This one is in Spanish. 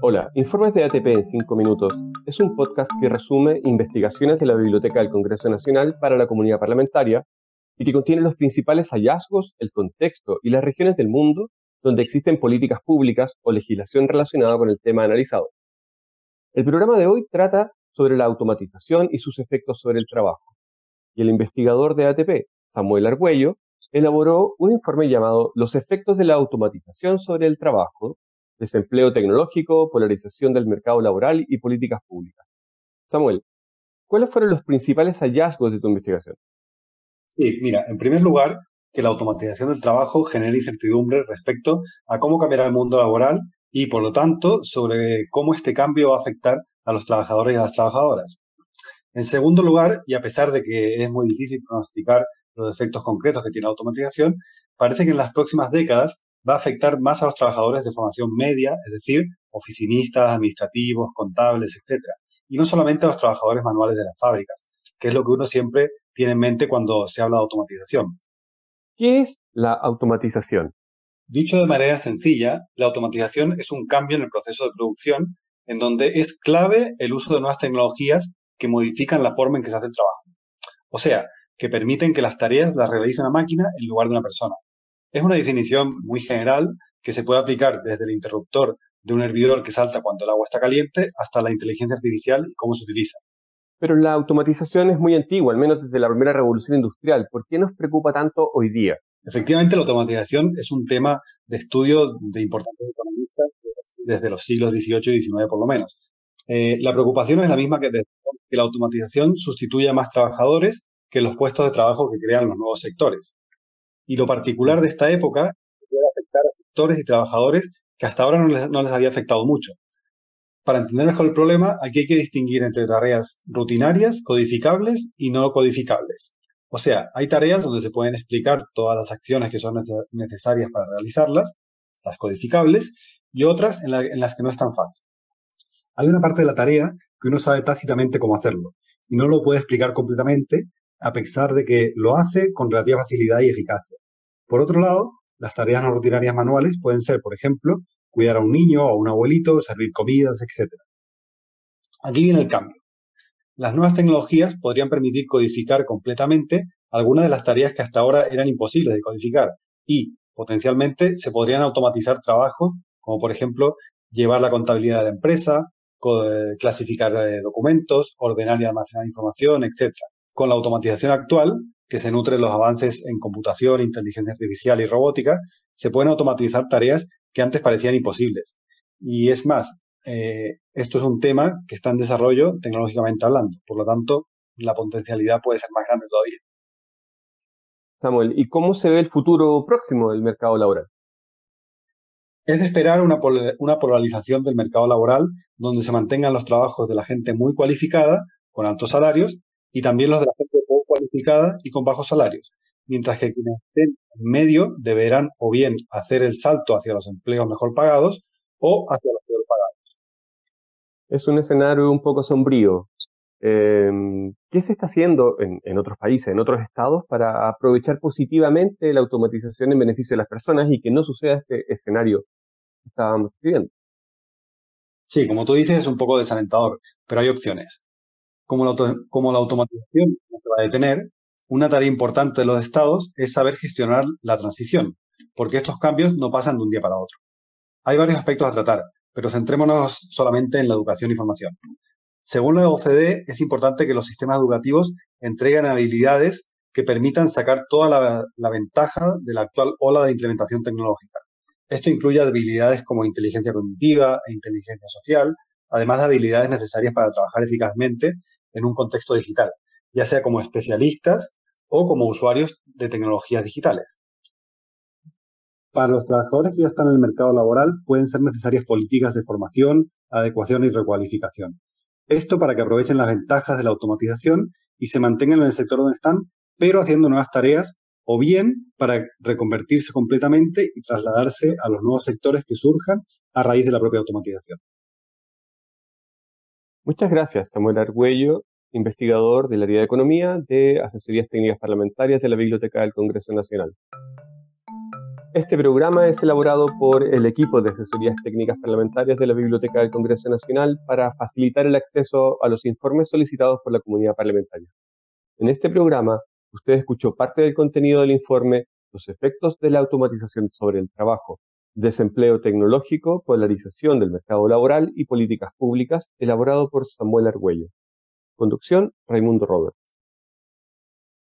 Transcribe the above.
Hola, Informes de ATP en 5 minutos es un podcast que resume investigaciones de la Biblioteca del Congreso Nacional para la comunidad parlamentaria y que contiene los principales hallazgos, el contexto y las regiones del mundo donde existen políticas públicas o legislación relacionada con el tema analizado. El programa de hoy trata sobre la automatización y sus efectos sobre el trabajo. Y el investigador de ATP, Samuel Argüello, elaboró un informe llamado Los efectos de la automatización sobre el trabajo, desempleo tecnológico, polarización del mercado laboral y políticas públicas. Samuel, ¿cuáles fueron los principales hallazgos de tu investigación? Sí, mira, en primer lugar, que la automatización del trabajo genera incertidumbre respecto a cómo cambiará el mundo laboral y, por lo tanto, sobre cómo este cambio va a afectar a los trabajadores y a las trabajadoras. En segundo lugar, y a pesar de que es muy difícil pronosticar los efectos concretos que tiene la automatización, parece que en las próximas décadas va a afectar más a los trabajadores de formación media, es decir, oficinistas, administrativos, contables, etc. Y no solamente a los trabajadores manuales de las fábricas, que es lo que uno siempre tiene en mente cuando se habla de automatización. ¿Qué es la automatización? Dicho de manera sencilla, la automatización es un cambio en el proceso de producción en donde es clave el uso de nuevas tecnologías que modifican la forma en que se hace el trabajo. O sea, que permiten que las tareas las realice una máquina en lugar de una persona. Es una definición muy general que se puede aplicar desde el interruptor de un hervidor que salta cuando el agua está caliente hasta la inteligencia artificial y cómo se utiliza. Pero la automatización es muy antigua, al menos desde la primera revolución industrial. ¿Por qué nos preocupa tanto hoy día? Efectivamente, la automatización es un tema de estudio de importantes economistas desde los siglos XVIII y XIX por lo menos. Eh, la preocupación es la misma que, que la automatización sustituya a más trabajadores que los puestos de trabajo que crean los nuevos sectores. Y lo particular de esta época puede afectar a sectores y trabajadores que hasta ahora no les, no les había afectado mucho. Para entender mejor el problema, aquí hay que distinguir entre tareas rutinarias, codificables y no codificables. O sea, hay tareas donde se pueden explicar todas las acciones que son necesarias para realizarlas, las codificables, y otras en, en las que no es tan fácil. Hay una parte de la tarea que uno sabe tácitamente cómo hacerlo y no lo puede explicar completamente a pesar de que lo hace con relativa facilidad y eficacia. Por otro lado, las tareas no rutinarias manuales pueden ser, por ejemplo, cuidar a un niño o a un abuelito, servir comidas, etc. Aquí viene el cambio. Las nuevas tecnologías podrían permitir codificar completamente algunas de las tareas que hasta ahora eran imposibles de codificar y, potencialmente, se podrían automatizar trabajos como, por ejemplo, llevar la contabilidad de la empresa, clasificar eh, documentos, ordenar y almacenar información, etc con la automatización actual, que se nutre de los avances en computación, inteligencia artificial y robótica, se pueden automatizar tareas que antes parecían imposibles. Y es más, eh, esto es un tema que está en desarrollo tecnológicamente hablando. Por lo tanto, la potencialidad puede ser más grande todavía. Samuel, ¿y cómo se ve el futuro próximo del mercado laboral? Es de esperar una, una polarización del mercado laboral donde se mantengan los trabajos de la gente muy cualificada, con altos salarios, y también los de la gente poco cualificada y con bajos salarios, mientras que quienes estén en medio deberán o bien hacer el salto hacia los empleos mejor pagados o hacia los peor pagados. Es un escenario un poco sombrío. Em, ¿Qué se está haciendo en, otros países, en otros estados, para aprovechar positivamente la automatización en beneficio de las personas y que no suceda este escenario que estábamos viviendo? Sí, como tú dices, es un poco desalentador, pero hay opciones. Como la, automatización no se va a detener, una tarea importante de los estados es saber gestionar la transición, porque estos cambios no pasan de un día para otro. Hay varios aspectos a tratar, pero centrémonos solamente en la educación y formación. Según la OCDE, es importante que los sistemas educativos entreguen habilidades que permitan sacar toda la, ventaja de la actual ola de implementación tecnológica. Esto incluye habilidades como inteligencia cognitiva e inteligencia social, además de habilidades necesarias para trabajar eficazmente en un contexto digital, ya sea como especialistas o como usuarios de tecnologías digitales. Para los trabajadores que ya están en el mercado laboral pueden ser necesarias políticas de formación, adecuación y recualificación. Esto para que aprovechen las ventajas de la automatización y se mantengan en el sector donde están, pero haciendo nuevas tareas, o bien para reconvertirse completamente y trasladarse a los nuevos sectores que surjan a raíz de la propia automatización. Muchas gracias, Samuel Argüello, investigador del área de economía de Asesorías Técnicas Parlamentarias de la Biblioteca del Congreso Nacional. Este programa es elaborado por el equipo de asesorías técnicas parlamentarias de la Biblioteca del Congreso Nacional para facilitar el acceso a los informes solicitados por la comunidad parlamentaria. En este programa, usted escuchó parte del contenido del informe Los efectos de la automatización sobre el trabajo, desempleo tecnológico, polarización del mercado laboral y políticas públicas, elaborado por Samuel Argüello. Conducción, Raimundo Roberts.